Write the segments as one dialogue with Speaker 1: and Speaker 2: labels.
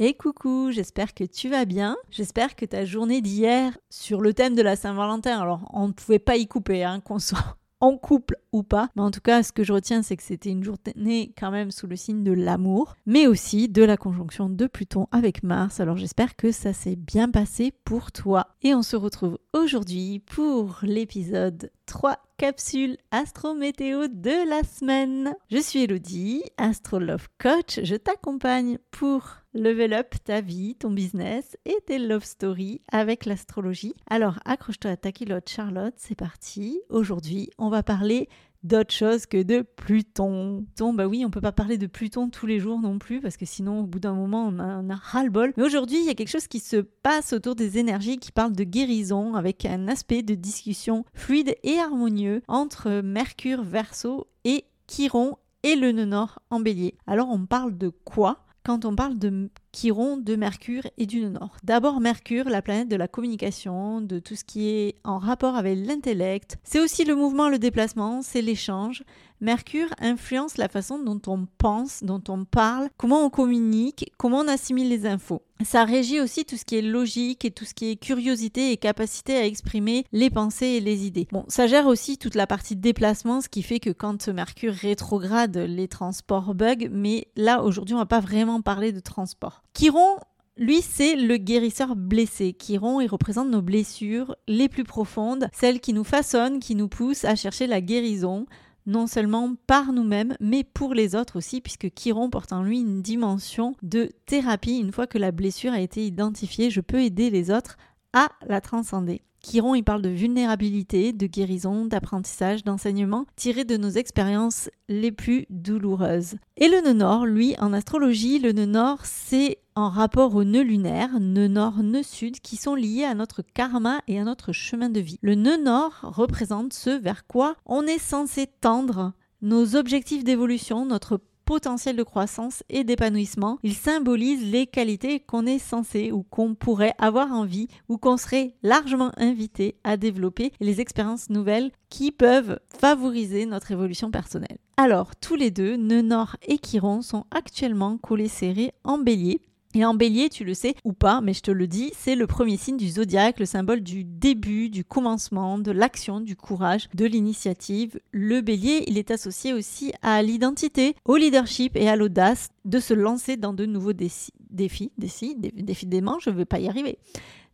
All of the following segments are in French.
Speaker 1: Et coucou, j'espère que tu vas bien. J'espère que ta journée d'hier sur le thème de la Saint-Valentin, alors on ne pouvait pas y couper, hein, qu'on soit en couple ou pas. Mais en tout cas, ce que je retiens, c'est que c'était une journée quand même sous le signe de l'amour, mais aussi de la conjonction de Pluton avec Mars. Alors j'espère que ça s'est bien passé pour toi. Et on se retrouve aujourd'hui pour l'épisode 3 capsules astro-météo de la semaine. Je suis Elodie, Astro Love Coach. Je t'accompagne pour level up ta vie, ton business et tes love stories avec l'astrologie. Alors accroche-toi à ta culotte Charlotte, c'est parti. Aujourd'hui, on va parler d'autre chose que de Pluton. Pluton, bah oui, on peut pas parler de Pluton tous les jours non plus parce que sinon au bout d'un moment on a, ras-le-bol. Mais aujourd'hui, il y a quelque chose qui se passe autour des énergies qui parle de guérison avec un aspect de discussion fluide et harmonieux entre Mercure, Verseau et Chiron et le nœud nord en bélier. Alors on parle de quoi? Quand on parle de Chiron, de Mercure et du Nord. D'abord Mercure, la planète de la communication, de tout ce qui est en rapport avec l'intellect. C'est aussi le mouvement, le déplacement, c'est l'échange. Mercure influence la façon dont on pense, dont on parle, comment on communique, comment on assimile les infos. Ça régit aussi tout ce qui est logique et tout ce qui est curiosité et capacité à exprimer les pensées et les idées. Bon, ça gère aussi toute la partie déplacement, ce qui fait que quand Mercure rétrograde, les transports bug, mais là aujourd'hui on va pas vraiment parler de transport. Chiron lui, c'est le guérisseur blessé. Chiron, il représente nos blessures les plus profondes, celles qui nous façonnent, qui nous poussent à chercher la guérison, non seulement par nous-mêmes, mais pour les autres aussi, puisque Chiron porte en lui une dimension de thérapie. Une fois que la blessure a été identifiée, je peux aider les autres à la transcender. Chiron, il parle de vulnérabilité, de guérison, d'apprentissage, d'enseignement, tiré de nos expériences les plus douloureuses. Et le nœud nord, lui, en astrologie, le nœud nord, c'est en rapport au nœud lunaire, nœud nord, nœud sud, qui sont liés à notre karma et à notre chemin de vie. Le nœud nord représente ce vers quoi on est censé tendre nos objectifs d'évolution, notre potentiel de croissance et d'épanouissement. Il symbolise les qualités qu'on est censé ou qu'on pourrait avoir envie ou qu'on serait largement invité à développer et les expériences nouvelles qui peuvent favoriser notre évolution personnelle. Alors, tous les deux, Nœud Nord et Chiron sont actuellement collés serrés en bélier et en bélier, tu le sais ou pas, mais je te le dis, c'est le premier signe du zodiaque, le symbole du début, du commencement, de l'action, du courage, de l'initiative. Le bélier, il est associé aussi à l'identité, au leadership et à l'audace de se lancer dans de nouveaux défis. Défis, défis, défis je ne vais pas y arriver.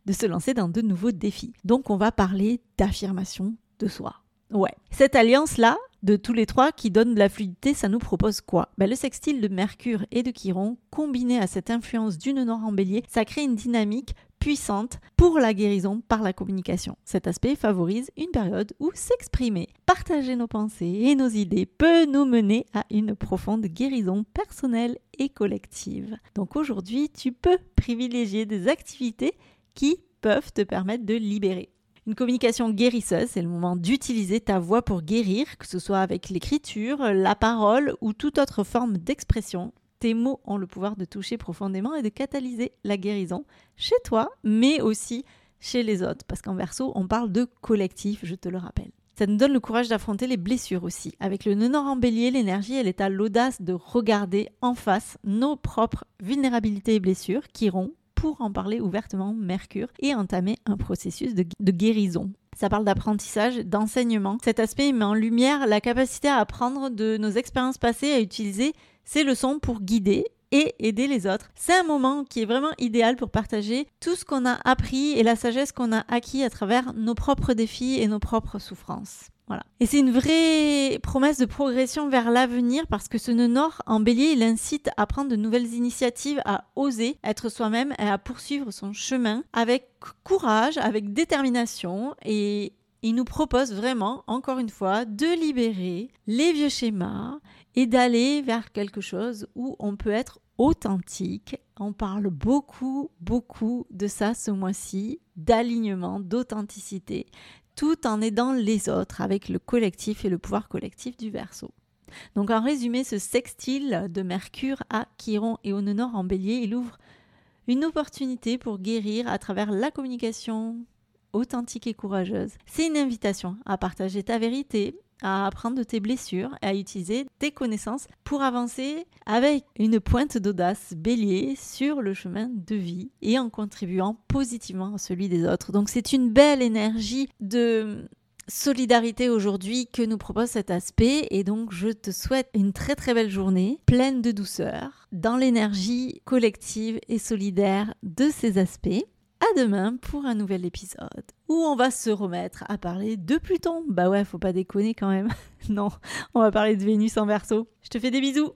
Speaker 1: De se lancer dans de nouveaux défis. Donc on va parler d'affirmation de soi. Ouais. Cette alliance-là, de tous les trois qui donne de la fluidité, ça nous propose quoi? Ben, Le sextile de Mercure et de Chiron, combiné à cette influence d'une nord en bélier, ça crée une dynamique puissante pour la guérison par la communication. Cet aspect favorise une période où s'exprimer, partager nos pensées et nos idées peut nous mener à une profonde guérison personnelle et collective. Donc aujourd'hui, tu peux privilégier des activités qui peuvent te permettre de libérer. Une communication guérisseuse, c'est le moment d'utiliser ta voix pour guérir, que ce soit avec l'écriture, la parole ou toute autre forme d'expression. Tes mots ont le pouvoir de toucher profondément et de catalyser la guérison chez toi, mais aussi chez les autres. Parce qu'en verso, on parle de collectif, je te le rappelle. Ça nous donne le courage d'affronter les blessures aussi. Avec le nœud nord en bélier, l'énergie, elle est à l'audace de regarder en face nos propres vulnérabilités et blessures qui iront pour en parler ouvertement Mercure et entamer un processus de, guérison. Ça parle d'apprentissage, d'enseignement. Cet aspect met en lumière la capacité à apprendre de nos expériences passées, à utiliser ces leçons pour guider et aider les autres. C'est un moment qui est vraiment idéal pour partager tout ce qu'on a appris et la sagesse qu'on a acquis à travers nos propres défis et nos propres souffrances. Voilà. Et c'est une vraie promesse de progression vers l'avenir parce que ce nœud nord en bélier, il incite à prendre de nouvelles initiatives, à oser être soi-même et à poursuivre son chemin avec courage, avec détermination et il nous propose vraiment, encore une fois, de libérer les vieux schémas et d'aller vers quelque chose où on peut être authentique. On parle beaucoup, beaucoup de ça ce mois-ci, d'alignement, d'authenticité, tout en aidant les autres avec le collectif et le pouvoir collectif du verso. Donc en résumé, ce sextile de Mercure à Chiron et au nord en bélier, il ouvre une opportunité pour guérir à travers la communication authentique et courageuse. C'est une invitation à partager ta vérité, à apprendre de tes blessures et à utiliser tes connaissances pour avancer avec une pointe d'audace bélier sur le chemin de vie et en contribuant positivement à celui des autres. Donc c'est une belle énergie de solidarité aujourd'hui que nous propose cet aspect et donc je te souhaite une très très belle journée pleine de douceur dans l'énergie collective et solidaire de ces aspects. À demain pour un nouvel épisode où on va se remettre à parler de Pluton. Bah ouais, faut pas déconner quand même. non, on va parler de Vénus en verso. Je te fais des bisous.